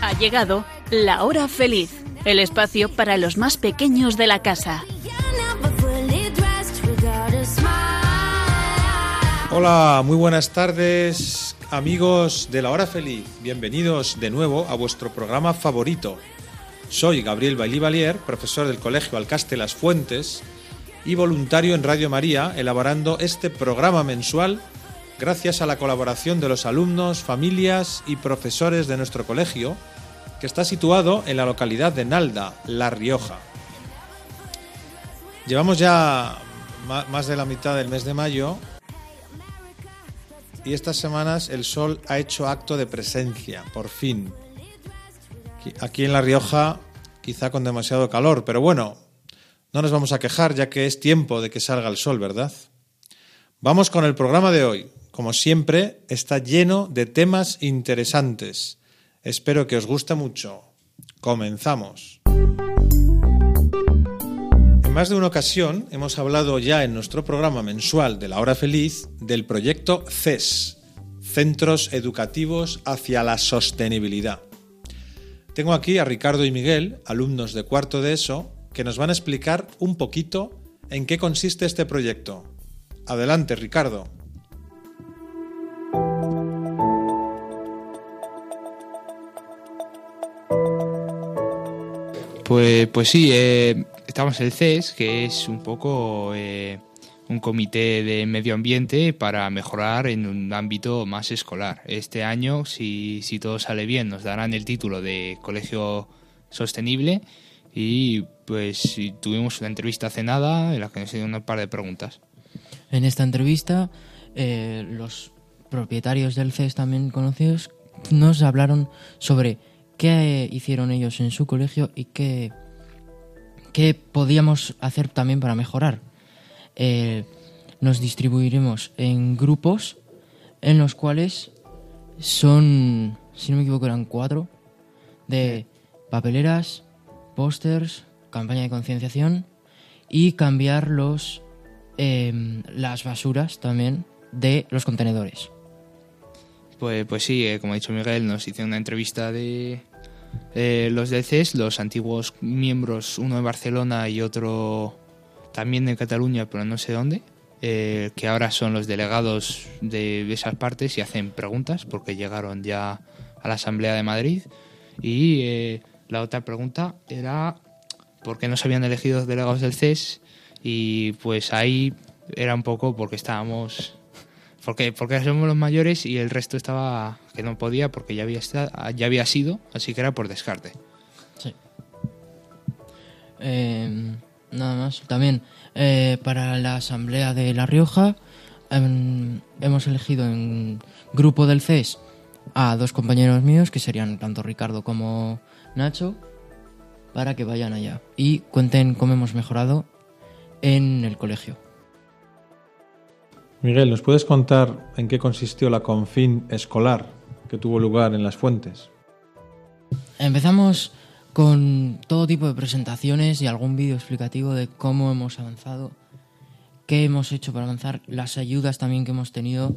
Ha llegado la hora feliz, el espacio para los más pequeños de la casa. Hola, muy buenas tardes, amigos de la hora feliz. Bienvenidos de nuevo a vuestro programa favorito. Soy Gabriel Bailí Valier, profesor del Colegio Alcaste Las Fuentes y voluntario en Radio María, elaborando este programa mensual gracias a la colaboración de los alumnos, familias y profesores de nuestro colegio, que está situado en la localidad de Nalda, La Rioja. Llevamos ya más de la mitad del mes de mayo y estas semanas el sol ha hecho acto de presencia, por fin. Aquí en La Rioja, quizá con demasiado calor, pero bueno, no nos vamos a quejar ya que es tiempo de que salga el sol, ¿verdad? Vamos con el programa de hoy. Como siempre, está lleno de temas interesantes. Espero que os guste mucho. Comenzamos. En más de una ocasión hemos hablado ya en nuestro programa mensual de la hora feliz del proyecto CES, Centros Educativos hacia la Sostenibilidad. Tengo aquí a Ricardo y Miguel, alumnos de cuarto de ESO, que nos van a explicar un poquito en qué consiste este proyecto. Adelante, Ricardo. Pues, pues sí, eh, estamos en el CES, que es un poco eh, un comité de medio ambiente para mejorar en un ámbito más escolar. Este año, si, si todo sale bien, nos darán el título de Colegio Sostenible y pues tuvimos una entrevista hace nada en la que nos hicieron un par de preguntas. En esta entrevista, eh, los propietarios del CES también conocidos nos hablaron sobre qué hicieron ellos en su colegio y qué, qué podíamos hacer también para mejorar. Eh, nos distribuiremos en grupos en los cuales son, si no me equivoco, eran cuatro, de papeleras, pósters, campaña de concienciación y cambiar los em, las basuras también de los contenedores. Pues, pues sí, eh, como ha dicho Miguel, nos hicieron una entrevista de eh, los del CES, los antiguos miembros, uno de Barcelona y otro también de Cataluña, pero no sé dónde, eh, que ahora son los delegados de, esas partes y hacen preguntas porque llegaron ya a la Asamblea de Madrid. Y la otra pregunta era por qué no se habían elegido delegados del CES y pues ahí era un poco porque estábamos porque, porque somos los mayores y el resto estaba que no podía porque ya había, esta- ya había sido, así que era por descarte. Sí. Em, nada más. También eh, para la asamblea de La Rioja em, hemos elegido en grupo del CES a dos compañeros míos que serían tanto Ricardo como Nacho para que vayan allá y cuenten cómo hemos mejorado en el colegio. Miguel, ¿nos puedes contar en qué consistió la confin escolar que tuvo lugar en las fuentes? Empezamos con todo tipo de presentaciones y algún vídeo explicativo de cómo hemos avanzado, qué hemos hecho para avanzar, las ayudas también que hemos tenido,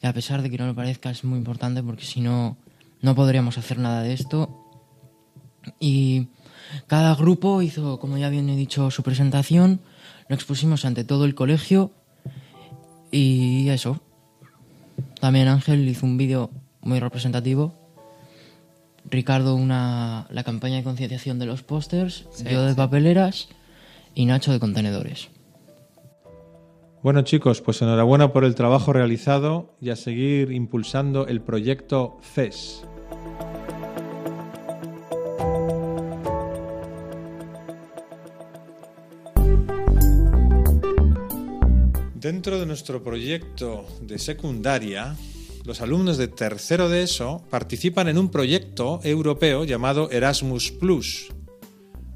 que a pesar de que no lo parezca es muy importante porque si no, no podríamos hacer nada de esto. Y cada grupo hizo, como ya bien he dicho, su presentación, lo expusimos ante todo el colegio y eso. También Ángel hizo un vídeo muy representativo Ricardo una, la campaña de concienciación de los pósters, yo de papeleras y Nacho de contenedores. Bueno chicos, pues enhorabuena por el trabajo realizado y a seguir impulsando el proyecto CES. Dentro de nuestro proyecto de secundaria, los alumnos de tercero de ESO participan en un proyecto europeo llamado Erasmus Plus.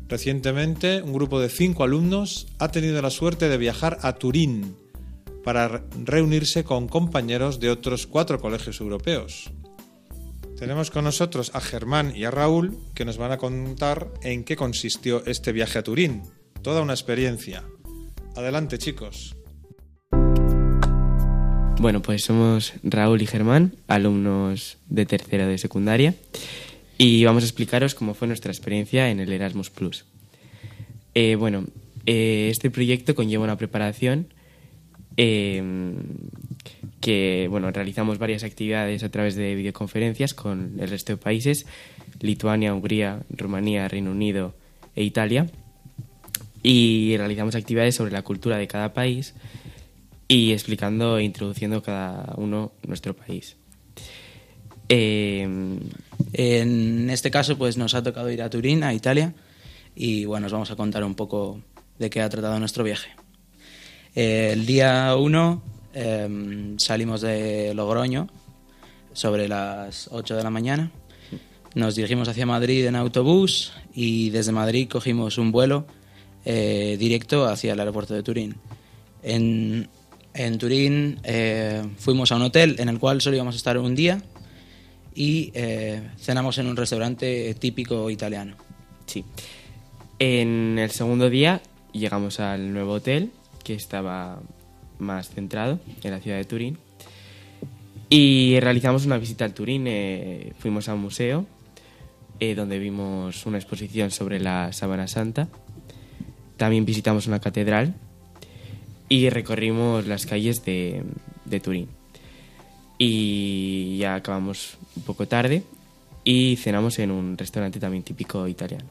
Recientemente, un grupo de cinco alumnos ha tenido la suerte de viajar a Turín para re- reunirse con compañeros de otros cuatro colegios europeos. Tenemos con nosotros a Germán y a Raúl que nos van a contar en qué consistió este viaje a Turín. Toda una experiencia. Adelante chicos. Bueno, pues somos Raúl y Germán, alumnos de tercero de secundaria, y vamos a explicaros cómo fue nuestra experiencia en el Erasmus Plus. Eh, bueno, eh, este proyecto conlleva una preparación eh, que, bueno, realizamos varias actividades a través de videoconferencias con el resto de países, Lituania, Hungría, Rumanía, Reino Unido e Italia, y realizamos actividades sobre la cultura de cada país y explicando e introduciendo cada uno nuestro país. Eh, En este caso, pues nos ha tocado ir a Turín, a Italia, y bueno, os vamos a contar un poco de qué ha tratado nuestro viaje. El día 1 salimos de Logroño sobre las 8 de la mañana. Nos dirigimos hacia Madrid en autobús y desde Madrid cogimos un vuelo eh, directo hacia el aeropuerto de Turín. En, en Turín eh, fuimos a un hotel en el cual solo íbamos a estar un día y eh, cenamos en un restaurante típico italiano. Sí. En el segundo día llegamos al nuevo hotel, que estaba más centrado en la ciudad de Turín. Y realizamos una visita al Turín. eh, fuimos a un museo eh, donde vimos una exposición sobre la Sábana Santa. También visitamos una catedral y recorrimos las calles de, de Turín. Y ya acabamos un poco tarde y cenamos en un restaurante también típico italiano.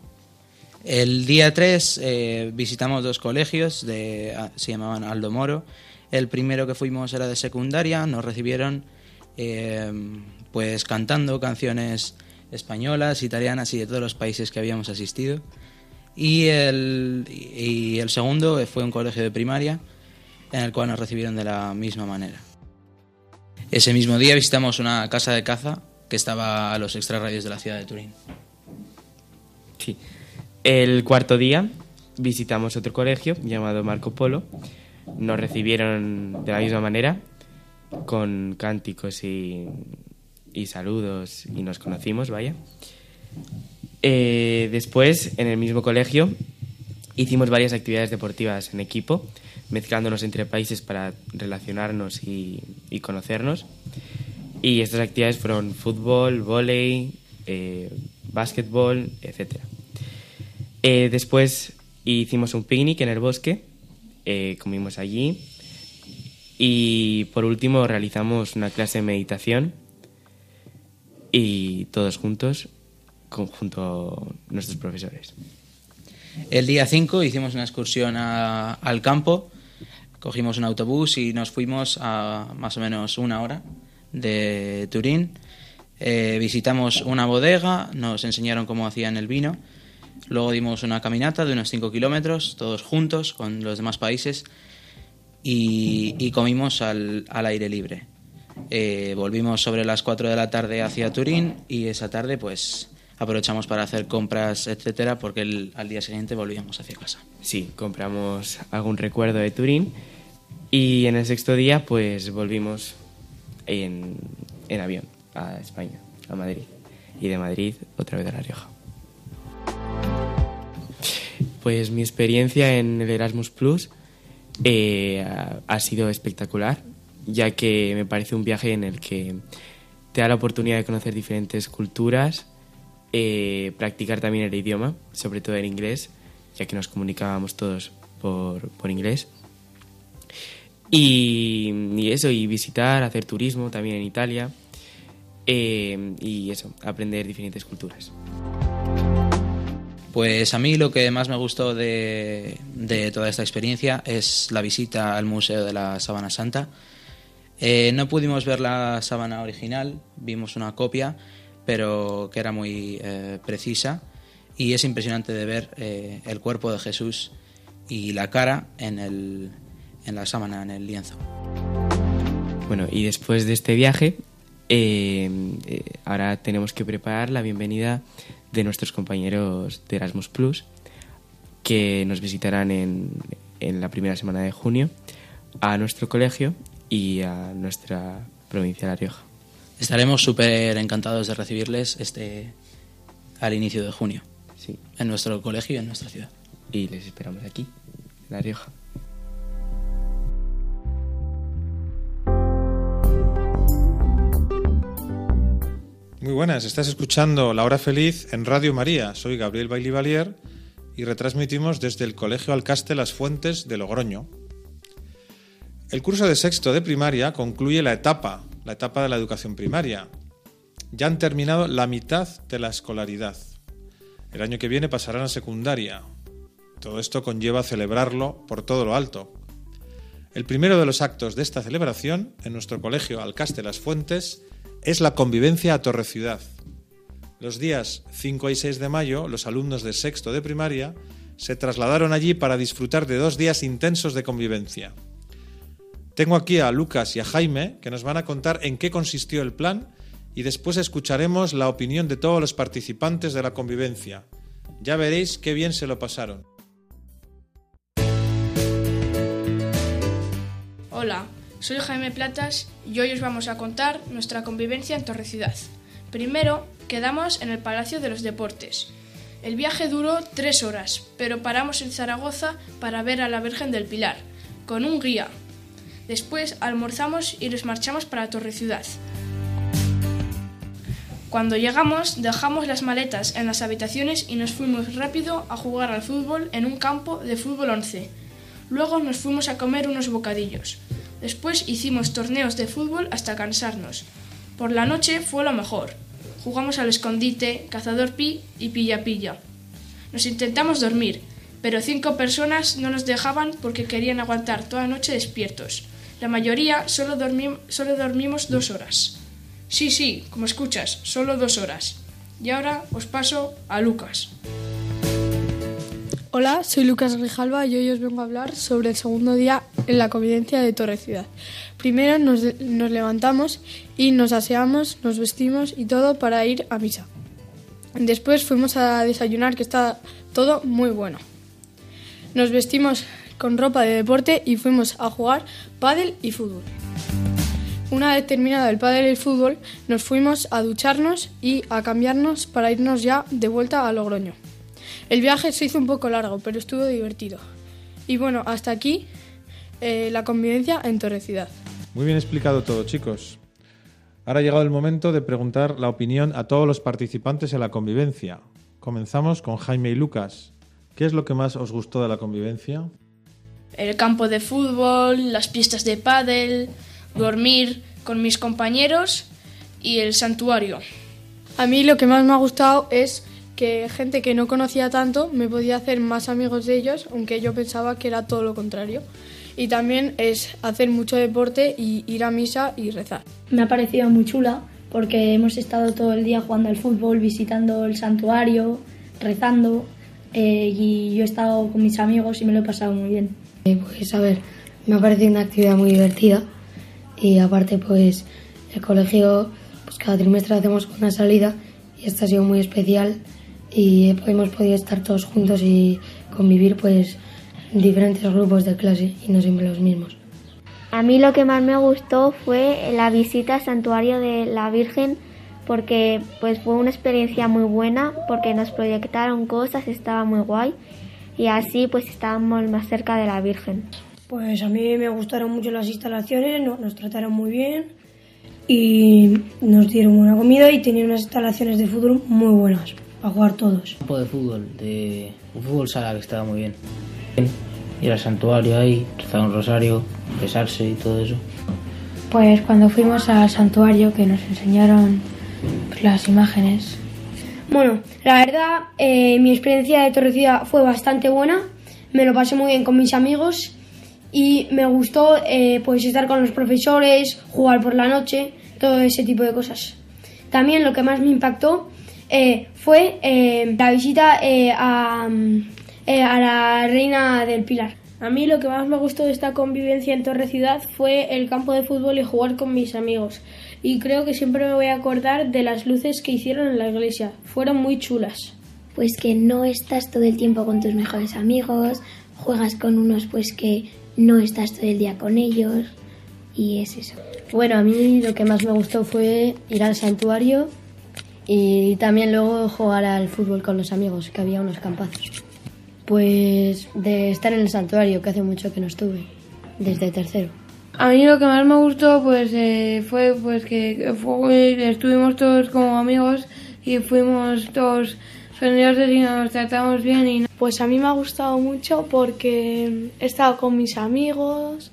El día 3 visitamos dos colegios, de, ah, se llamaban Aldo Moro. El primero que fuimos era de secundaria, nos recibieron eh, pues cantando canciones españolas, italianas y de todos los países que habíamos asistido. Y el, y el segundo fue un colegio de primaria en el cual nos recibieron de la misma manera. Ese mismo día visitamos una casa de caza que estaba a los extrarradios de la ciudad de Turín. El cuarto día visitamos otro colegio llamado Marco Polo. Nos recibieron de la misma manera, con cánticos y, y saludos, y nos conocimos, vaya. Eh, después, en el mismo colegio, hicimos varias actividades deportivas en equipo, mezclándonos entre países para relacionarnos y, y conocernos. Y estas actividades fueron fútbol, vóley, eh, básquetbol, etcétera. Eh, después hicimos un picnic en el bosque, eh, comimos allí y por último realizamos una clase de meditación y todos juntos con, junto a nuestros profesores. El día 5 hicimos una excursión a- al campo, cogimos un autobús y nos fuimos a más o menos una hora de Turín. Eh, visitamos una bodega, nos enseñaron cómo hacían el vino. Luego dimos una caminata de unos 5 kilómetros, todos juntos, con los demás países, y, comimos al, al aire libre. Eh, volvimos sobre las 4 de la tarde hacia Turín y esa tarde pues aprovechamos para hacer compras, etcétera, porque el- al día siguiente volvíamos hacia casa. Sí, compramos algún recuerdo de Turín y en el sexto día pues volvimos en, en avión a España, a Madrid. Y de Madrid otra vez a La Rioja. Pues mi experiencia en el Erasmus Plus eh, ha, sido espectacular, ya que me parece un viaje en el que te da la oportunidad de conocer diferentes culturas, eh, practicar también el idioma, sobre todo el inglés, ya que nos comunicábamos todos por, por inglés. Y, y eso, y visitar, hacer turismo también en Italia. eh, y eso, aprender diferentes culturas. Pues a mí lo que más me gustó de, de toda esta experiencia es la visita al Museo de la Sábana Santa. Eh, no pudimos ver la sábana original, vimos una copia, pero que era muy eh, precisa y es impresionante de ver eh, el cuerpo de Jesús y la cara en, el, en la sábana, en el lienzo. Bueno, y después de este viaje, eh, eh, ahora tenemos que preparar la bienvenida de nuestros compañeros de Erasmus Plus, que nos visitarán en, en la primera semana de junio a nuestro colegio y a nuestra provincia de La Rioja. Estaremos súper encantados de recibirles este, al inicio de junio Sí, en nuestro colegio y en nuestra ciudad. y les esperamos aquí, en La Rioja. Muy buenas, estás escuchando La Hora Feliz en Radio María. Soy Gabriel Bailivalier y retransmitimos desde el Colegio Alcaste Las Fuentes de Logroño. El curso de sexto de primaria concluye la etapa, la etapa de la educación primaria. Ya han terminado la mitad de la escolaridad. El año que viene pasarán a secundaria. Todo esto conlleva celebrarlo por todo lo alto. El primero de los actos de esta celebración, en nuestro colegio Alcaste Las Fuentes, es la convivencia a Torre Ciudad. Los días 5 y 6 de mayo, los alumnos de sexto de primaria se trasladaron allí para disfrutar de dos días intensos de convivencia. Tengo aquí a Lucas y a Jaime que nos van a contar en qué consistió el plan y después escucharemos la opinión de todos los participantes de la convivencia. Ya veréis qué bien se lo pasaron. Hola, soy Jaime Platas y hoy os vamos a contar nuestra convivencia en Torre Ciudad. Primero, quedamos en el Palacio de los Deportes. El viaje duró tres horas, pero paramos en Zaragoza para ver a la Virgen del Pilar, con un guía. Después almorzamos y nos marchamos para Torre Ciudad. Cuando llegamos, dejamos las maletas en las habitaciones y nos fuimos rápido a jugar al fútbol en un campo de fútbol 11. Luego nos fuimos a comer unos bocadillos. Después hicimos torneos de fútbol hasta cansarnos. Por la noche fue lo mejor. Jugamos al escondite, cazador pi y pilla pilla. Nos intentamos dormir, pero cinco personas no nos dejaban porque querían aguantar toda la noche despiertos. La mayoría solo, dormi- solo dormimos dos horas. Sí, sí, como escuchas, solo dos horas. Y ahora os paso a Lucas. Hola, soy Lucas Grijalva y hoy os vengo a hablar sobre el segundo día en la convivencia de Torre Ciudad. Primero nos, nos levantamos y nos aseamos, nos vestimos y todo para ir a misa. Después fuimos a desayunar, que está todo muy bueno. Nos vestimos con ropa de deporte y fuimos a jugar pádel y fútbol. Una vez terminado el pádel y el fútbol, nos fuimos a ducharnos y a cambiarnos para irnos ya de vuelta a Logroño. El viaje se hizo un poco largo, pero estuvo divertido. Y bueno, hasta aquí eh, la convivencia en Torre Ciudad. Muy bien explicado todo, chicos. Ahora ha llegado el momento de preguntar la opinión a todos los participantes en la convivencia. Comenzamos con Jaime y Lucas. ¿Qué es lo que más os gustó de la convivencia? El campo de fútbol, las pistas de pádel, dormir con mis compañeros y el santuario. A mí lo que más me ha gustado es que gente que no conocía tanto me podía hacer más amigos de ellos, aunque yo pensaba que era todo lo contrario. Y también es hacer mucho deporte y ir a misa y rezar. Me ha parecido muy chula porque hemos estado todo el día jugando al fútbol, visitando el santuario, rezando eh, y yo he estado con mis amigos y me lo he pasado muy bien. Eh, Pues a ver, me ha parecido una actividad muy divertida y aparte pues el colegio pues cada trimestre hacemos una salida y esta ha sido muy especial y hemos podido estar todos juntos y convivir pues en diferentes grupos de clase y no siempre los mismos. A mí lo que más me gustó fue la visita al santuario de la Virgen porque pues fue una experiencia muy buena porque nos proyectaron cosas, estaba muy guay y así pues estábamos más cerca de la Virgen. Pues a mí me gustaron mucho las instalaciones, no- nos trataron muy bien y nos dieron buena comida y tenían unas instalaciones de fútbol muy buenas para jugar todos. campo de fútbol, de un fútbol sala que estaba muy bien. Ir al santuario ahí, rezar un rosario, besarse y todo eso. Pues cuando fuimos al santuario que nos enseñaron pues, las imágenes, Bueno, la verdad, eh, mi experiencia de Torrecida fue bastante buena. Me lo pasé muy bien con mis amigos y me gustó eh, pues estar con los profesores, jugar por la noche, todo ese tipo de cosas. También lo que más me impactó eh, fue eh, la visita eh, a, mm, eh, a la Reina del Pilar. A mí lo que más me gustó de esta convivencia en Torre Ciudad fue el campo de fútbol y jugar con mis amigos. Y creo que siempre me voy a acordar de las luces que hicieron en la iglesia. Fueron muy chulas. Pues que no estás todo el tiempo con tus mejores amigos, juegas con unos pues que no estás todo el día con ellos y es eso. Bueno, a mí lo que más me gustó fue ir al santuario y también luego jugar al fútbol con los amigos, que había unos campazos. Pues de estar en el santuario, que hace mucho que no estuve, desde tercero. A mí lo que más me gustó pues eh, fue pues que fue- estuvimos todos como amigos y fuimos todos generosos y nos tratamos bien y Pues a mí me ha gustado mucho porque he estado con mis amigos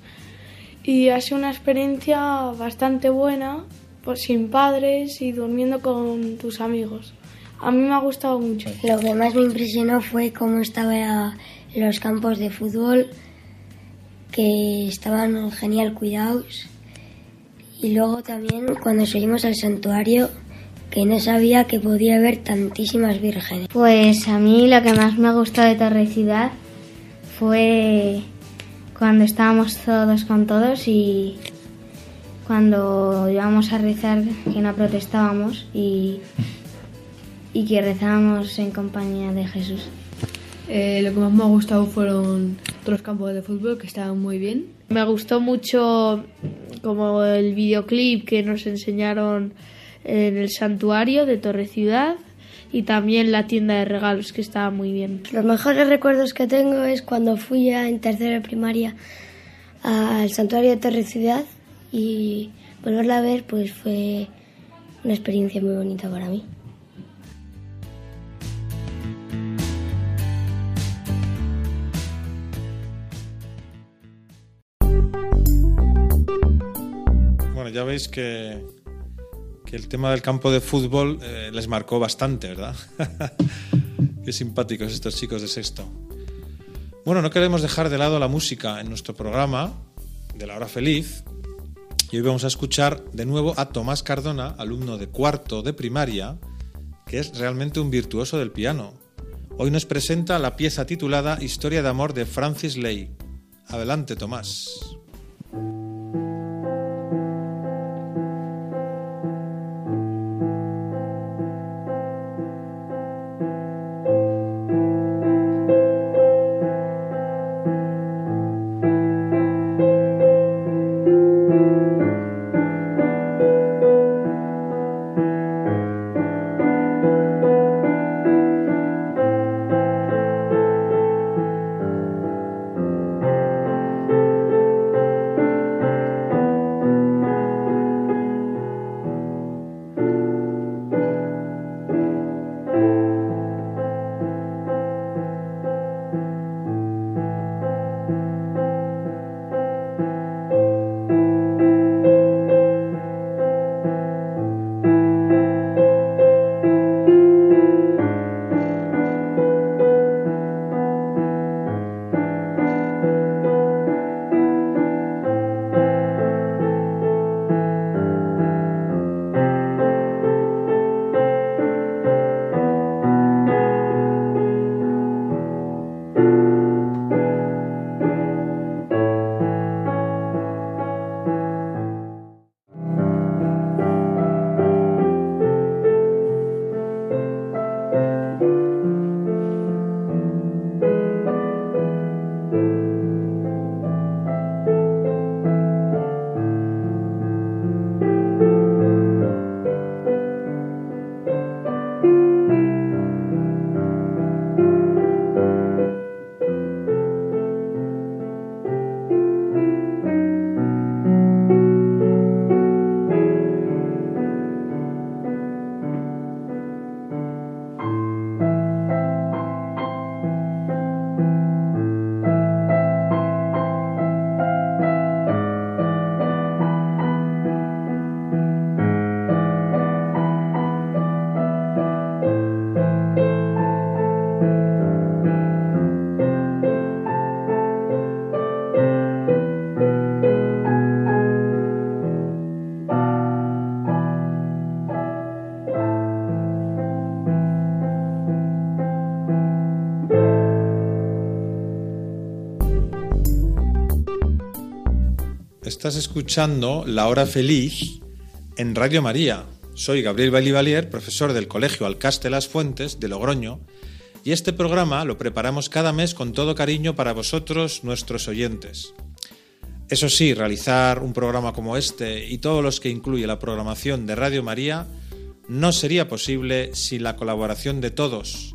y ha sido una experiencia bastante buena, pues sin padres y durmiendo con tus amigos. A mí me ha gustado mucho. Lo que más me impresionó fue cómo estaban los campos de fútbol, que estaban genial cuidados. Y luego también cuando subimos al santuario, que no sabía que podía haber tantísimas vírgenes. Pues a mí lo que más me ha gustado de Torre Ciudad fue cuando estábamos todos con todos y cuando íbamos a rezar que no protestábamos y, y que rezábamos en compañía de Jesús. Eh, lo que más me ha gustado fueron otros campos de fútbol que estaban muy bien. Me gustó mucho como el videoclip que nos enseñaron en el santuario de Torre Ciudad y también la tienda de regalos que estaba muy bien. Los mejores recuerdos que tengo es cuando fui ya en tercero de primaria al santuario de Torre Ciudad y volverla a ver pues fue una experiencia muy bonita para mí. Bueno, ya veis que, que el tema del campo de fútbol eh, les marcó bastante, ¿verdad? Qué simpáticos estos chicos de sexto. Bueno, no queremos dejar de lado la música en nuestro programa de la hora feliz. Y hoy vamos a escuchar de nuevo a Tomás Cardona, alumno de cuarto de primaria, que es realmente un virtuoso del piano. Hoy nos presenta la pieza titulada Historia de amor de Francis Ley. Adelante, Tomás. Estás escuchando La Hora Feliz en Radio María. Soy Gabriel Bailivalier, profesor del Colegio Alcaste Las Fuentes de Logroño, y este programa lo preparamos cada mes con todo cariño para vosotros, nuestros oyentes. Eso sí, realizar un programa como este y todos los que incluye la programación de Radio María no sería posible sin la colaboración de todos.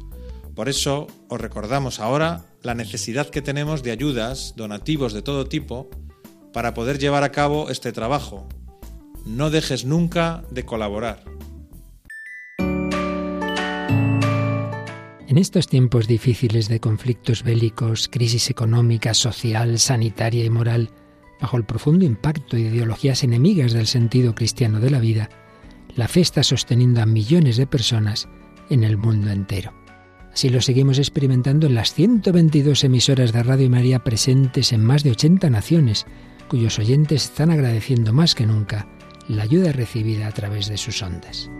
Por eso os recordamos ahora la necesidad que tenemos de ayudas, donativos de todo tipo, para poder llevar a cabo este trabajo. No dejes nunca de colaborar. En estos tiempos difíciles de conflictos bélicos, crisis económica, social, sanitaria y moral, bajo el profundo impacto de ideologías enemigas del sentido cristiano de la vida, la fe está sosteniendo a millones de personas en el mundo entero. Así lo seguimos experimentando en las 122 emisoras de Radio María presentes en más de 80 naciones, cuyos oyentes están agradeciendo más que nunca la ayuda recibida a través de sus ondas.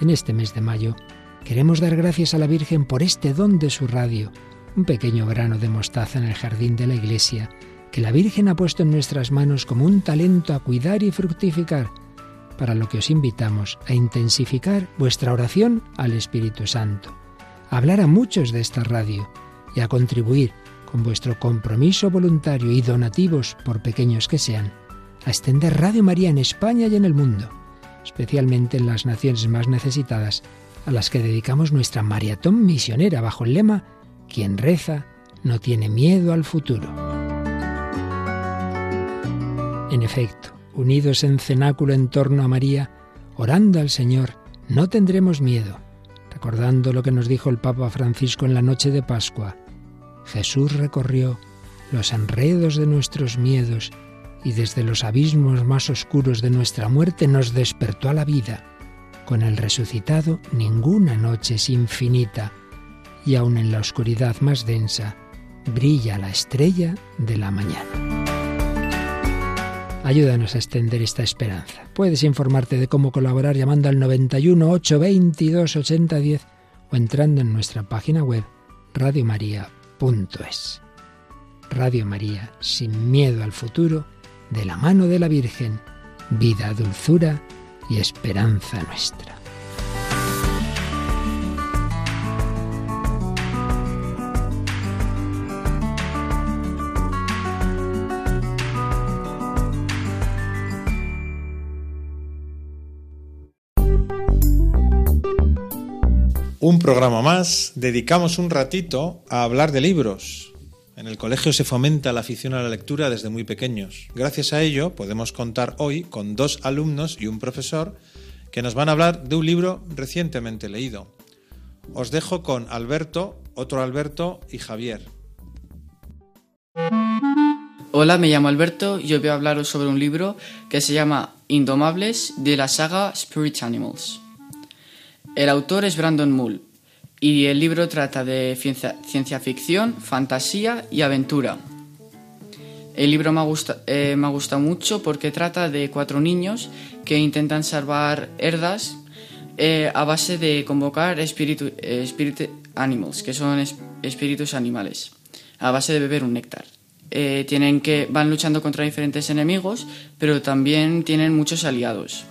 En este mes de mayo, Queremos dar gracias a la Virgen por este don de su radio, un pequeño grano de mostaza en el jardín de la iglesia, que la Virgen ha puesto en nuestras manos como un talento a cuidar y fructificar, para lo que os invitamos a intensificar vuestra oración al Espíritu Santo, a hablar a muchos de esta radio y a contribuir con vuestro compromiso voluntario y donativos, por pequeños que sean, a extender Radio María en España y en el mundo, especialmente en las naciones más necesitadas a las que dedicamos nuestra maratón misionera bajo el lema Quien reza no tiene miedo al futuro. En efecto, unidos en cenáculo en torno a María, orando al Señor, no tendremos miedo, recordando lo que nos dijo el Papa Francisco en la noche de Pascua. Jesús recorrió los enredos de nuestros miedos y desde los abismos más oscuros de nuestra muerte nos despertó a la vida con el resucitado ninguna noche es infinita y aun en la oscuridad más densa brilla la estrella de la mañana. Ayúdanos a extender esta esperanza. Puedes informarte de cómo colaborar llamando al 91 822 8010 o entrando en nuestra página web radiomaria.es. Radio María, sin miedo al futuro, de la mano de la Virgen, vida, dulzura y esperanza nuestra. Un programa más, dedicamos un ratito a hablar de libros. En el colegio se fomenta la afición a la lectura desde muy pequeños. Gracias a ello podemos contar hoy con dos alumnos y un profesor que nos van a hablar de un libro recientemente leído. Os dejo con Alberto, otro Alberto y Javier. Hola, me llamo Alberto y hoy voy a hablaros sobre un libro que se llama Indomables de la saga Spirit Animals. El autor es Brandon Mull y el libro trata de ciencia, ficción, fantasía y aventura. El libro me ha, eh, me ha gustado mucho porque trata de cuatro niños que intentan salvar herdas eh, a base de convocar espíritu, animals, que son espíritus animales, a base de beber un néctar. Eh, tienen que van luchando contra diferentes enemigos, pero también tienen muchos aliados.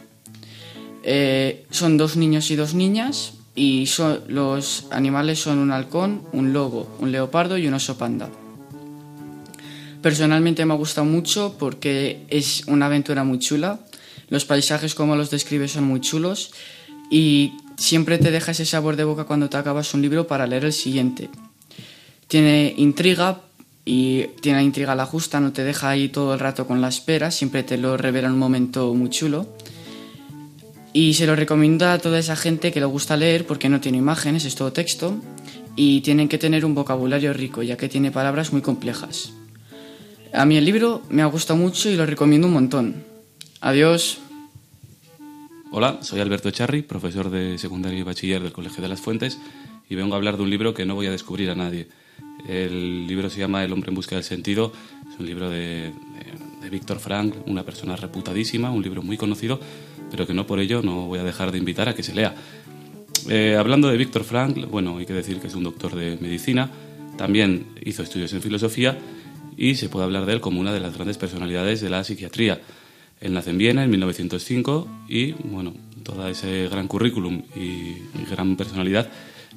Son dos niños y dos niñas y los animales son un halcón, un lobo, un leopardo y un oso panda. Personalmente me ha gustado mucho porque es una aventura muy chula, los paisajes como los describe son muy chulos y siempre te deja ese sabor de boca cuando te acabas un libro para leer el siguiente. Tiene intriga y tiene intriga la justa, no te deja ahí todo el rato con la espera, siempre te lo revela en un momento muy chulo. Y se lo recomiendo a toda esa gente que le gusta leer porque no tiene imágenes, es todo texto y tienen que tener un vocabulario rico ya que tiene palabras muy complejas. A mí el libro me ha gustado mucho y lo recomiendo un montón. Adiós. Hola, soy Alberto Charri, profesor de secundaria y bachiller del Colegio de las Fuentes y vengo a hablar de un libro que no voy a descubrir a nadie. El libro se llama El hombre en busca del sentido, es un libro de, de Víctor Frank, una persona reputadísima, un libro muy conocido pero que no por ello no voy a dejar de invitar a que se lea. Eh, hablando de Víctor Frank, bueno, hay que decir que es un doctor de medicina, también hizo estudios en filosofía y se puede hablar de él como una de las grandes personalidades de la psiquiatría. Él nace en Viena en 1905 y, bueno, todo ese gran currículum y, gran personalidad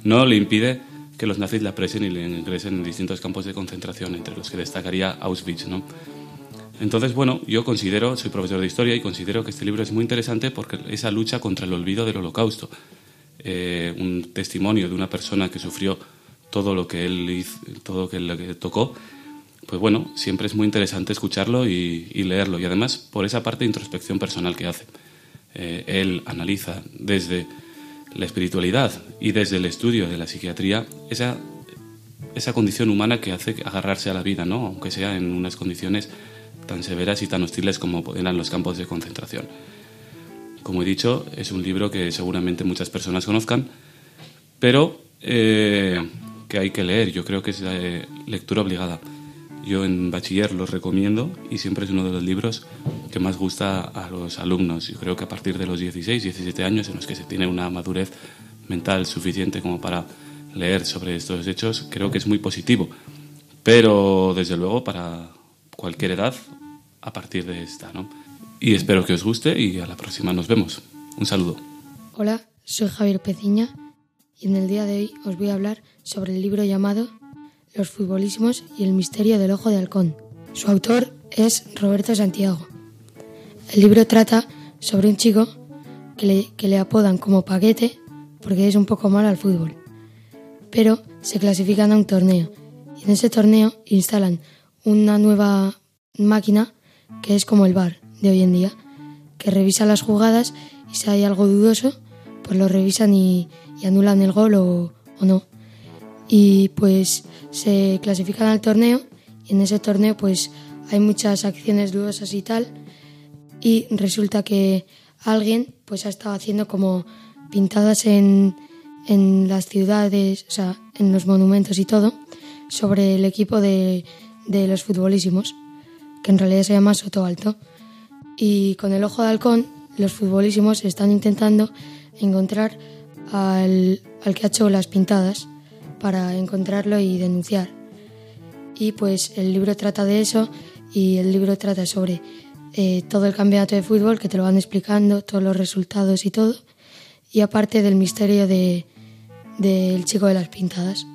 no le impide que los nazis le apresen y le ingresen en distintos campos de concentración, entre los que destacaría Auschwitz, ¿no? Entonces, bueno, yo considero, soy profesor de historia y considero que este libro es muy interesante porque esa lucha contra el olvido del holocausto, eh, un testimonio de una persona que sufrió todo lo que él hizo, todo lo que tocó, pues bueno, siempre es muy interesante escucharlo y, y leerlo. Y además por esa parte de introspección personal que hace. Eh, él analiza desde la espiritualidad y desde el estudio de la psiquiatría esa, esa condición humana que hace agarrarse a la vida, ¿no? aunque sea en unas condiciones tan severas y tan hostiles como eran los campos de concentración. Como he dicho, es un libro que seguramente muchas personas conozcan, pero eh, que hay que leer. Yo creo que es eh, lectura obligada. Yo en bachiller los recomiendo y siempre es uno de los libros que más gusta a los alumnos. Yo creo que a partir de los 16, 17 años en los que se tiene una madurez mental suficiente como para leer sobre estos hechos, creo que es muy positivo. Pero desde luego para cualquier edad a partir de esta, ¿no? Y espero que os guste y a la próxima nos vemos. Un saludo. Hola, soy Javier Peciña y en el día de hoy os voy a hablar sobre el libro llamado Los futbolismos y el misterio del ojo de halcón. Su autor es Roberto Santiago. El libro trata sobre un chico que le, que le apodan como paquete porque es un poco malo al fútbol. Pero se clasifican a un torneo y en ese torneo instalan una nueva máquina que es como el bar de hoy en día, que revisa las jugadas y si hay algo dudoso, pues lo revisan y, anulan el gol o, o no. Y pues se clasifican al torneo y en ese torneo pues hay muchas acciones dudosas y tal y resulta que alguien pues ha estado haciendo como pintadas en, en las ciudades, o sea, en los monumentos y todo, sobre el equipo de, de los futbolísimos, que en realidad se llama Soto Alto. Y con el ojo de halcón, los futbolísimos están intentando encontrar al, al que ha hecho las pintadas para encontrarlo y denunciar. Y pues el libro trata de eso y el libro trata sobre eh, todo el campeonato de fútbol, que te lo van explicando, todos los resultados y todo. Y aparte del misterio de, del chico de las pintadas.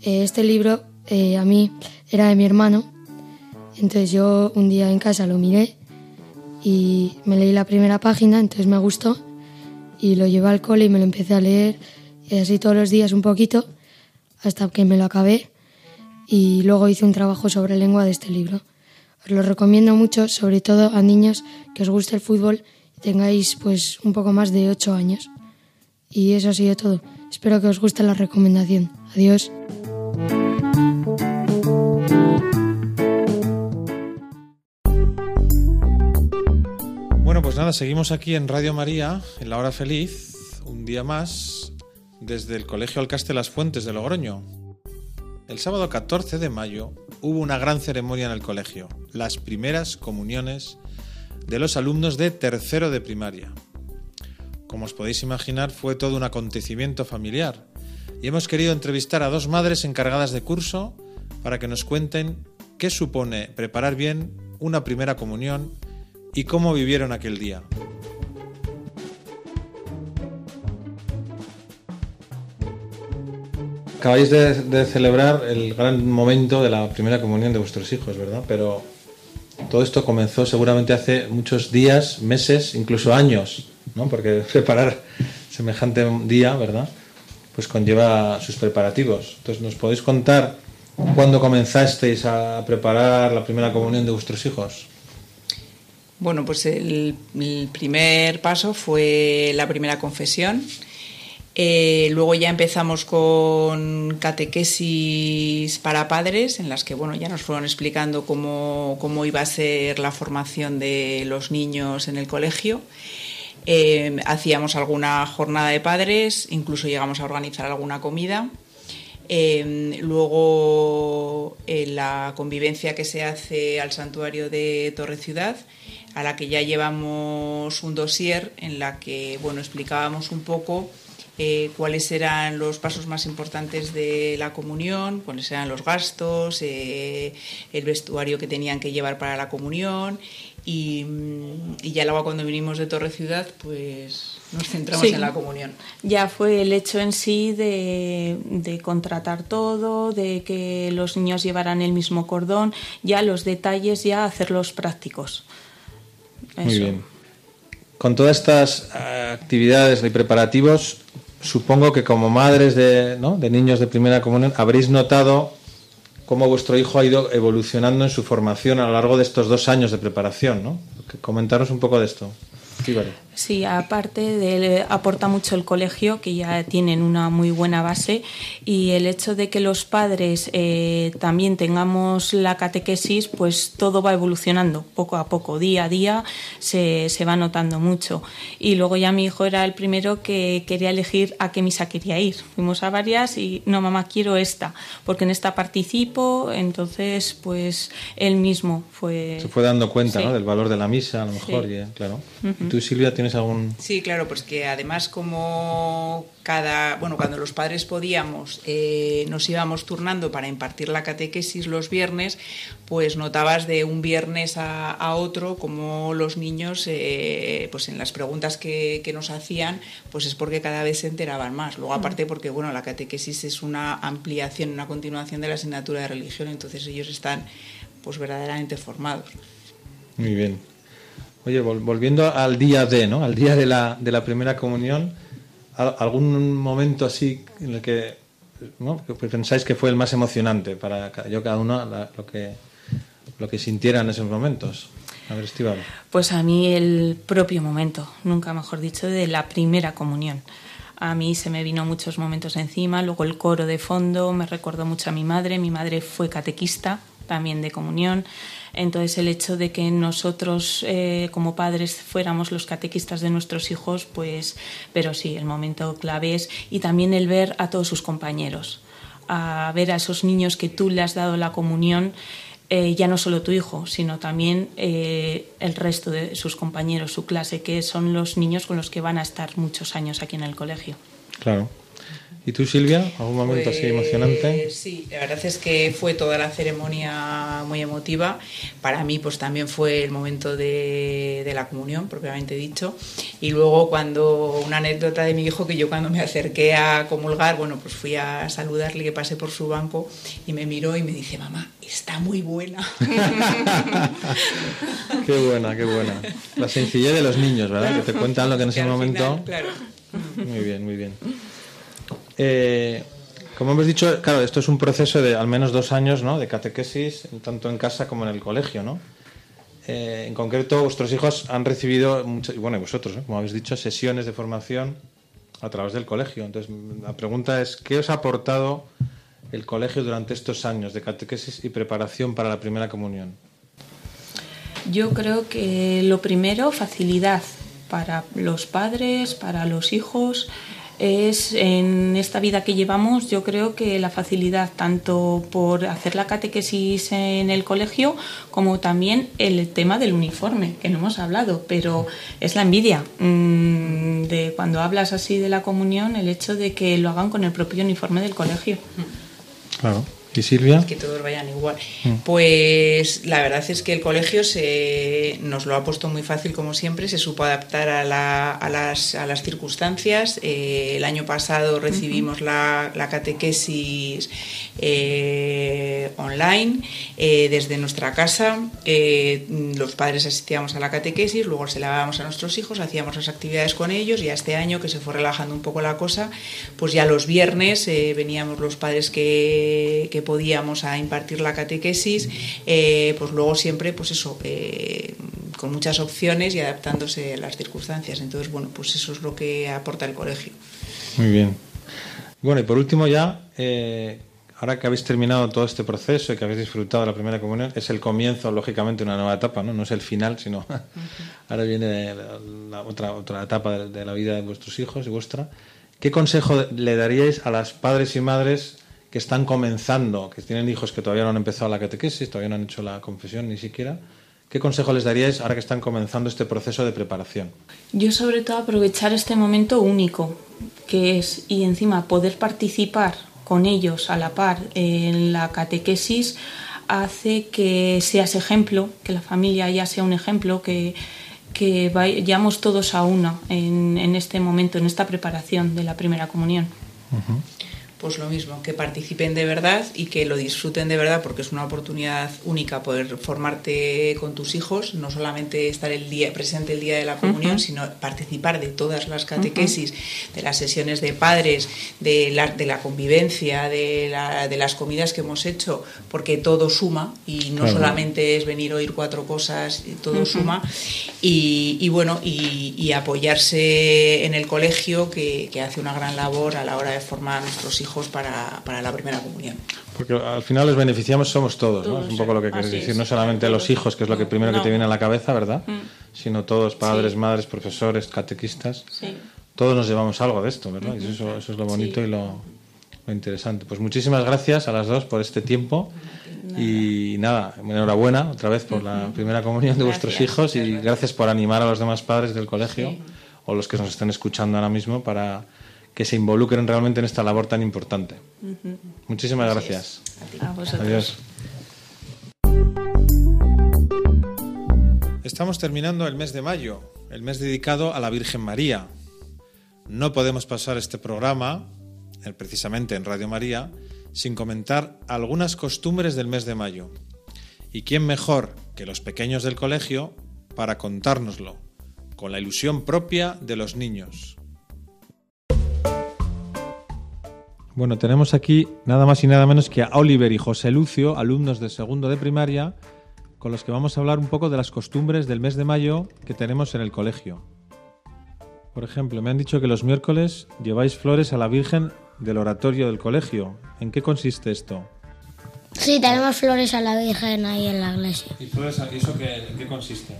Eh, este libro eh, a mí era de mi hermano, entonces yo un día en casa lo miré y me leí la primera página, entonces me gustó y lo llevé al cole y me lo empecé a leer y así todos los días un poquito hasta que me lo acabé y luego hice un trabajo sobre lengua de este libro. Os lo recomiendo mucho, sobre todo a niños que os guste el fútbol y tengáis pues un poco más de 8 años. Y eso ha sido todo. Espero que os guste la recomendación. Adiós. Pues nada, seguimos aquí en Radio María, en la hora feliz, un día más, desde el Colegio Alcaste Las Fuentes de Logroño. El sábado 14 de mayo hubo una gran ceremonia en el colegio, las primeras comuniones de los alumnos de tercero de primaria. Como os podéis imaginar, fue todo un acontecimiento familiar y hemos querido entrevistar a dos madres encargadas de curso para que nos cuenten qué supone preparar bien una primera comunión y cómo vivieron aquel día. Acabáis de, de celebrar el gran momento de la primera comunión de vuestros hijos, ¿verdad? Pero todo esto comenzó seguramente hace muchos días, meses, incluso años, ¿no? Porque preparar semejante día, ¿verdad? Pues conlleva sus preparativos. Entonces, ¿nos podéis contar cuándo comenzasteis a preparar la primera comunión de vuestros hijos? Bueno, pues el, primer paso fue la primera confesión. Eh, luego ya empezamos con catequesis para padres, en las que bueno, ya nos fueron explicando cómo, cómo iba a ser la formación de los niños en el colegio. Eh, hacíamos alguna jornada de padres, incluso llegamos a organizar alguna comida. Eh, luego eh, la convivencia que se hace al santuario de Torre Ciudad, a la que ya llevamos un dossier en la que bueno, explicábamos un poco eh, cuáles eran los pasos más importantes de la comunión, cuáles eran los gastos, eh, el vestuario que tenían que llevar para la comunión y, y, ya luego cuando vinimos de Torre Ciudad pues nos centramos Sí. en la comunión. Ya fue el hecho en sí de, de contratar todo, de que los niños llevaran el mismo cordón, ya los detalles, ya hacerlos prácticos. Muy Eso. bien. Con todas estas eh, actividades y preparativos, supongo que como madres de, ¿no? de niños de primera comunión habréis notado cómo vuestro hijo ha ido evolucionando en su formación a lo largo de estos dos años de preparación, ¿no? Comentaros un poco de esto. Sí, aparte de, aporta mucho el colegio, que ya tienen una muy buena base, y el hecho de que los padres eh, también tengamos la catequesis, pues todo va evolucionando poco a poco, día a día se, se va notando mucho. Y luego ya mi hijo era el primero que quería elegir a qué misa quería ir. Fuimos a varias y no, mamá, quiero esta, porque en esta participo, entonces pues él mismo fue... Se fue dando cuenta ¿no? del valor de la misa, a lo mejor, claro. ¿Tú, Silvia, tienes algún...? Sí, claro, pues que además como cada... Bueno, cuando los padres podíamos, eh, nos íbamos turnando para impartir la catequesis los viernes, pues notabas de un viernes a, otro como los niños, eh, pues en las preguntas que, nos hacían, pues es porque cada vez se enteraban más. Luego, aparte, porque bueno, la catequesis es una ampliación, una continuación de la asignatura de religión, entonces ellos están pues verdaderamente formados. Muy bien. Oye, volviendo al día de, ¿no? Al día de la, de la primera comunión, ¿algún momento así en el que, ¿no? pensáis que fue el más emocionante para yo cada uno lo que lo que sintiera en esos momentos? A ver, Estival. Pues a mí el propio momento, nunca mejor dicho, de la primera comunión. A mí se me vino muchos momentos encima, luego el coro de fondo, me recordó mucho a mi madre, mi madre fue catequista también de comunión. Entonces el hecho de que nosotros eh, como padres fuéramos los catequistas de nuestros hijos, pues, pero sí, el momento clave es y también el ver a todos sus compañeros, a ver a esos niños que tú le has dado la comunión. Eh, ya no solo tu hijo, sino también eh, el resto de sus compañeros, su clase, que son los niños con los que van a estar muchos años aquí en el colegio. Claro. ¿Y tú, Silvia? ¿Algún momento así pues, emocionante? Sí, la verdad es que fue toda la ceremonia muy emotiva. Para mí, pues también fue el momento de, la comunión, propiamente dicho. Y luego, cuando una anécdota de mi hijo, que yo cuando me acerqué a comulgar, bueno, pues fui a saludarle, que pasé por su banco y me miró y me dice, mamá, está muy buena. qué buena, qué buena. La sencillez de los niños, ¿verdad? Que te cuentan lo que en ese momento. claro. Muy bien, muy bien. Eh, como hemos dicho, claro, esto es un proceso de al menos dos años ¿no? de catequesis, tanto en casa como en el colegio. ¿no? Eh, en concreto, vuestros hijos han recibido, y bueno, vosotros, como habéis dicho, sesiones de formación a través del colegio. Entonces, la pregunta es, ¿qué os ha aportado el colegio durante estos años de catequesis y preparación para la primera comunión? Yo creo que lo primero, facilidad para los padres, para los hijos es en esta vida que llevamos, yo creo que la facilidad tanto por hacer la catequesis en el colegio como también el tema del uniforme, que no hemos hablado, pero es la envidia mm, de cuando hablas así de la comunión, el hecho de que lo hagan con el propio uniforme del colegio. Claro. ¿Y Silvia? Que todos vayan igual. Mm. Pues la verdad es que el colegio se, nos lo ha puesto muy fácil, como siempre, se supo adaptar a, las, a las, circunstancias. Eh, el año pasado recibimos la, catequesis eh, online eh, desde nuestra casa. los padres asistíamos a la catequesis, luego se la dábamos a nuestros hijos, hacíamos las actividades con ellos y a este año que se fue relajando un poco la cosa, pues ya los viernes veníamos los padres que podíamos a impartir la catequesis, eh, pues luego siempre, pues eso, eh, con muchas opciones y adaptándose a las circunstancias. Entonces, bueno, pues eso es lo que aporta el colegio. Muy bien. Bueno, y por último ya, eh, ahora que habéis terminado todo este proceso y que habéis disfrutado de la primera comunión, es el comienzo, lógicamente, una nueva etapa, ¿no? No es el final, sino ahora viene la, otra, otra etapa de la vida de vuestros hijos y vuestra. ¿Qué consejo le daríais a las padres y madres que están comenzando, que tienen hijos que todavía no han empezado la catequesis, todavía no han hecho la confesión ni siquiera, ¿qué consejo les daríais ahora que están comenzando este proceso de preparación? Yo sobre todo aprovechar este momento único, que es, y encima poder participar con ellos a la par en la catequesis, hace que seas ejemplo, que la familia ya sea un ejemplo, que, que vayamos todos a una en, este momento, en esta preparación de la primera comunión. Pues lo mismo, que participen de verdad y que lo disfruten de verdad porque es una oportunidad única poder formarte con tus hijos, no solamente estar el día presente el día de la comunión, sino participar de todas las catequesis, de las sesiones de padres, de la, de la convivencia, de, la, de las comidas que hemos hecho, porque todo suma y no Claro. solamente es venir a oír cuatro cosas, todo suma. Y, y bueno, y, y apoyarse en el colegio que, que hace una gran labor a la hora de formar a nuestros hijos para, para la primera comunión. Porque al final los beneficiamos somos todos, ¿no? Es un poco lo que quieres así decir, es. no solamente los hijos, que es lo que primero que No. te viene a la cabeza, ¿verdad? Mm. Sino todos, padres, Sí. madres, profesores, catequistas. Sí. Todos nos llevamos algo de esto, ¿verdad? Y eso, eso es lo bonito y lo, lo interesante. Pues muchísimas gracias a las dos por este tiempo. Y nada, enhorabuena otra vez por la primera comunión de vuestros Gracias. hijos y gracias por animar a los demás padres del colegio o los que nos estén escuchando ahora mismo para que se involucren realmente en esta labor tan importante. Muchísimas Así gracias. es. A vosotros. Adiós. Estamos terminando el mes de mayo, el mes dedicado a la Virgen María. No podemos pasar este programa, eh, precisamente en Radio María, sin comentar algunas costumbres del mes de mayo. ¿Y quién mejor que los pequeños del colegio para contárnoslo, con la ilusión propia de los niños? Bueno, tenemos aquí nada más y nada menos que a Oliver y José Lucio, alumnos de segundo de primaria, con los que vamos a hablar un poco de las costumbres del mes de mayo que tenemos en el colegio. Por ejemplo, me han dicho que los miércoles lleváis flores a la Virgen del oratorio del colegio. ¿En qué consiste esto? Sí, tenemos flores a la Virgen ahí en la iglesia. ¿Y flores, eso en qué consiste?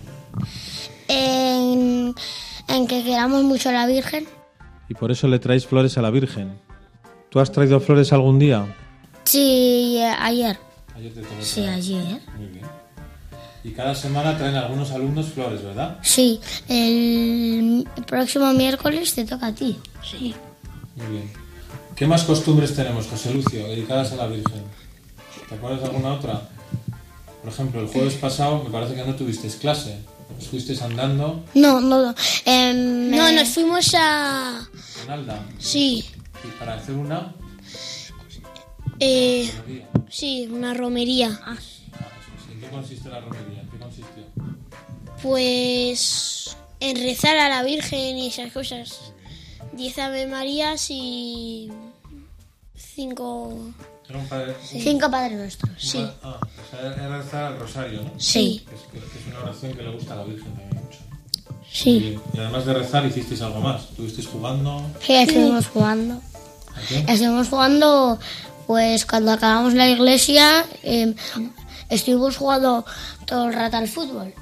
En, en que queramos mucho a la Virgen. Y por eso le traéis flores a la Virgen. ¿Tú has traído flores algún día? Sí, ayer. Ayer te Sí, ayer. Muy bien. Y cada semana traen algunos alumnos flores, ¿verdad? Sí, el próximo miércoles te toca a ti. Sí. Muy bien. ¿Qué más costumbres tenemos, José Lucio, dedicadas a la Virgen? ¿Te acuerdas de alguna otra? Por ejemplo, el jueves pasado me parece que no tuvisteis clase. Os fuisteis andando No, no, em, No, eh, nos fuimos a... en Alda. Sí, Y para hacer una... eh, romería. sí, una romería. ¿En qué consiste la romería? ¿En qué consistió? Pues en rezar a la Virgen y esas cosas. Diez Ave Marías y cinco... Era un padre- Cinco Padres Nuestros. Sí. Ah, o sea, era rezar al rosario, ¿no? Sí. Que es, que- que es una oración que le gusta a la Virgen también mucho. Sí. Y, y además de rezar, hicisteis algo más. ¿Estuvisteis jugando? Sí, estuvimos jugando. Estuvimos jugando, pues cuando acabamos la iglesia, em, estuvimos jugando todo el rato al fútbol.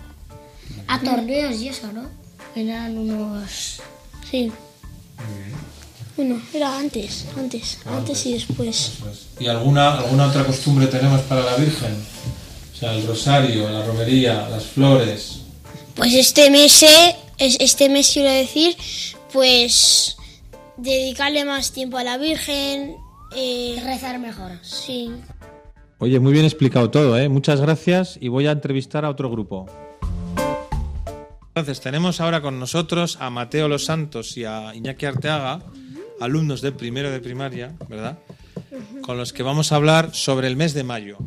A torneos y eso, ¿no? Eran unos... Sí. Bueno, era antes, antes, antes y después. ¿Y alguna, alguna otra costumbre tenemos para la Virgen? O sea, el rosario, la romería, las flores. Pues este mes, eh, es- este mes quiero decir, pues dedicarle más tiempo a la Virgen. eh, Rezar mejor. Sí. Oye, muy bien explicado todo, ¿eh? Muchas gracias y voy a entrevistar a otro grupo. Entonces, tenemos ahora con nosotros a Mateo Los Santos y a Iñaki Arteaga, alumnos de primero de primaria, ¿verdad? Con los que vamos a hablar sobre el mes de mayo.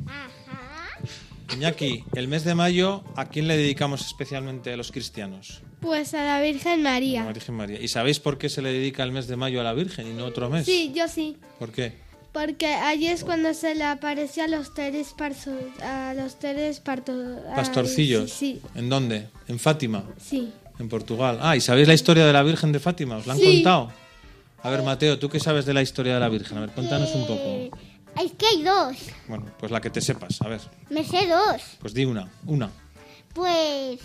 Iñaki, el mes de mayo, ¿a quién le dedicamos especialmente a los cristianos? Pues a la Virgen A la María. Virgen María. ¿Y sabéis por qué se le dedica el mes de mayo a la Virgen y no otro mes? Sí, yo sí. ¿Por qué? Porque allí es cuando se le apareció a los tres a los tres partos. Pastorcillos. Sí, ¿En dónde? ¿En Fátima? sí. En Portugal. Ah, ¿y sabéis la historia de la Virgen de Fátima? ¿Os la han Sí. contado? A ver, Mateo, ¿tú qué sabes de la historia de la Virgen? A ver, cuéntanos un poco. Es que hay dos. Bueno, pues la que te sepas, a ver. Me sé dos. Pues di una, una. Pues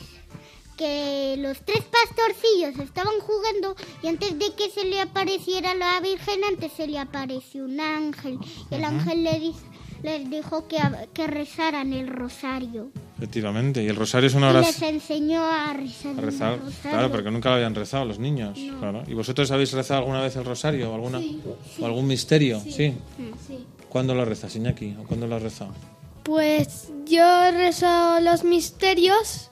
que los tres pastorcillos estaban jugando y antes de que se le apareciera la Virgen, antes se le apareció un ángel. Y el ángel le di- les dijo que, que rezaran el rosario. Efectivamente. Y el rosario es una Y les oración. enseñó a rezar, A rezar. el rosario. Claro, porque nunca lo habían rezado los niños. No. Claro. ¿Y vosotros habéis rezado alguna vez el rosario? ¿O, alguna, Sí, o algún misterio? Sí. Sí. sí. ¿Cuándo lo rezas, Iñaki? ¿O cuándo lo has rezado? Pues yo rezo los misterios.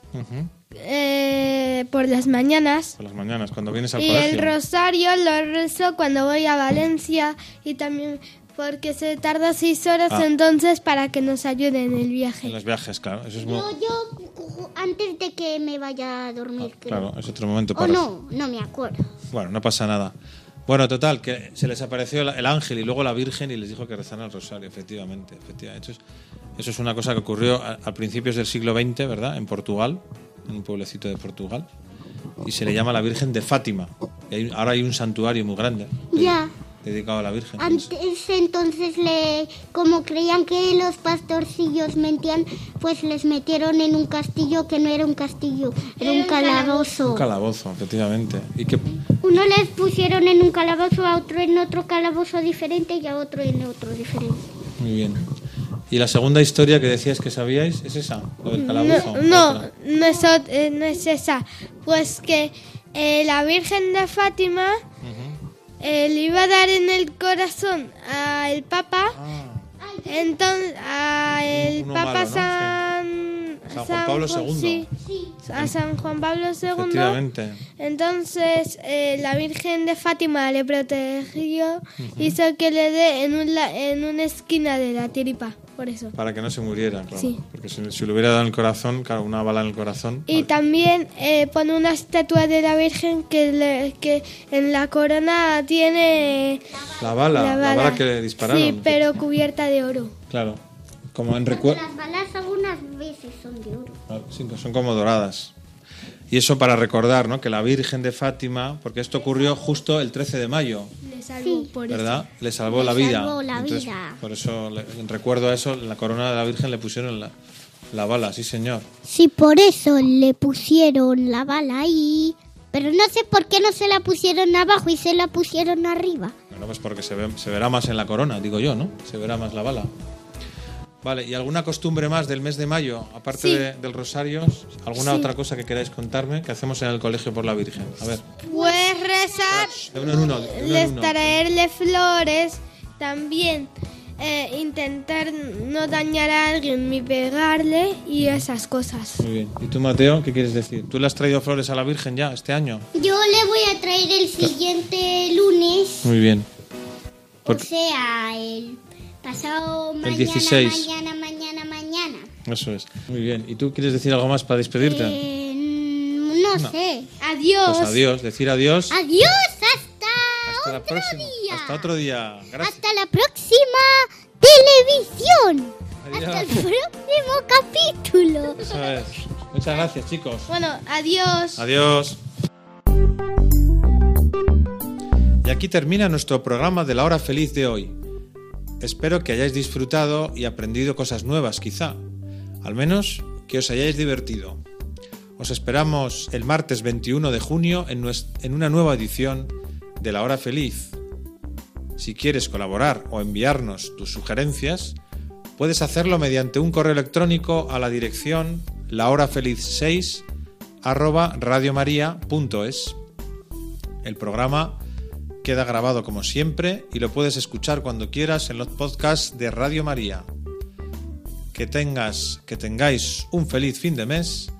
Eh, por las mañanas. Por las mañanas, cuando vienes al Y colegio. el rosario lo rezo cuando voy a Valencia y también Porque se tarda seis horas Ah. entonces para que nos ayude en el viaje. En los viajes, claro. Eso es, muy- Yo, yo, antes de que me vaya a dormir, creo. claro, es otro momento O para... no, no me acuerdo. Bueno, no pasa nada. Bueno, total, que se les apareció el ángel y luego la Virgen y les dijo que rezaran el rosario, efectivamente. efectivamente. Eso, es, eso es una cosa que ocurrió a, a principios del siglo XX, ¿verdad? En Portugal, en un pueblecito de Portugal. Y se le llama la Virgen de Fátima. Y hay- ahora hay un santuario muy grande Ya. dedicado a la Virgen. Antes entonces le como creían que los pastorcillos mentían, pues les metieron en un castillo que no era un castillo, era un calabozo. Un calabozo, efectivamente. Y que Uno les pusieron en un calabozo, a otro en otro calabozo diferente y a otro en otro diferente. Muy bien. Y la segunda historia que decías que sabíais es esa, lo del calabozo. No, no, Otra. no es, ot- eh, no es esa. Pues que eh, la Virgen de Fátima eh, le iba a dar en el corazón al Papa. Entonces, a el. Uno Papa malo, ¿no? San, San Juan Pablo II. sí, a San Juan Pablo II. Efectivamente. Entonces, eh, la Virgen de Fátima le protegió, Ujú. hizo que le dé en, un la- en una esquina de la tiripa, por eso. Para que no se muriera, claro. Sí. Porque si, si le hubiera dado en el corazón, claro, una bala en el corazón. Y también eh, pone una estatua de la Virgen que, le- que en la corona tiene La bala, la bala, que le dispararon. Sí, pero cubierta de oro. Claro. Como en recuerdo. Las balas algunas veces son de oro. son como doradas. Y eso para recordar, ¿no? Que la Virgen de Fátima, porque esto ocurrió justo el 13 de mayo, Le salvó por ¿verdad? Le salvó Le la vida. salvó la Entonces, vida. Por eso, le- en recuerdo a eso, en la corona de la Virgen le pusieron la, la bala, sí señor. Sí, por eso le pusieron la bala ahí. Pero no sé por qué no se la pusieron abajo y se la pusieron arriba. Bueno, pues porque se, ve- se verá más en la corona, digo yo, ¿no? Se verá más la bala. Vale, ¿y alguna costumbre más del mes de mayo, aparte Sí. de- del rosario? ¿Alguna Sí. otra cosa que queráis contarme que hacemos en el colegio por la Virgen? A ver, Puedes rezar, de uno en uno. de uno en les uno. traerle flores, también eh, intentar no dañar a alguien ni pegarle y esas cosas. Muy bien. ¿Y tú, Mateo, qué quieres decir? ¿Tú le has traído flores a la Virgen ya este año? Yo le voy a traer el siguiente lunes, Muy bien. o sea, el pasado mañana, 16. mañana, mañana, mañana. Eso es. Muy bien. ¿Y tú quieres decir algo más para despedirte? Eh, no, No. sé. Adiós. Pues adiós, decir adiós. Adiós, hasta, Hasta la próxima. Hasta otro día. Gracias. hasta la próxima televisión. Adiós. Hasta el próximo capítulo. Eso es. Muchas gracias, chicos. Bueno, adiós. Adiós. Y aquí termina nuestro programa de la hora feliz de hoy. Espero que hayáis disfrutado y aprendido cosas nuevas, quizá. Al menos que os hayáis divertido. Os esperamos el martes 21 de junio en, una nueva edición de La Hora Feliz. Si quieres colaborar o enviarnos tus sugerencias, puedes hacerlo mediante un correo electrónico a la dirección lahorafeliz6 arroba radiomaria.es. El programa queda grabado como siempre y lo puedes escuchar cuando quieras en los podcasts de Radio María. Que tengas, que tengáis un feliz fin de mes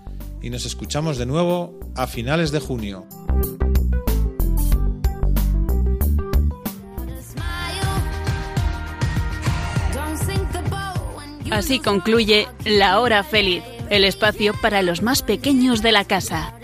y nos escuchamos de nuevo a finales de junio. Así concluye La Hora Feliz, el espacio para los más pequeños de la casa.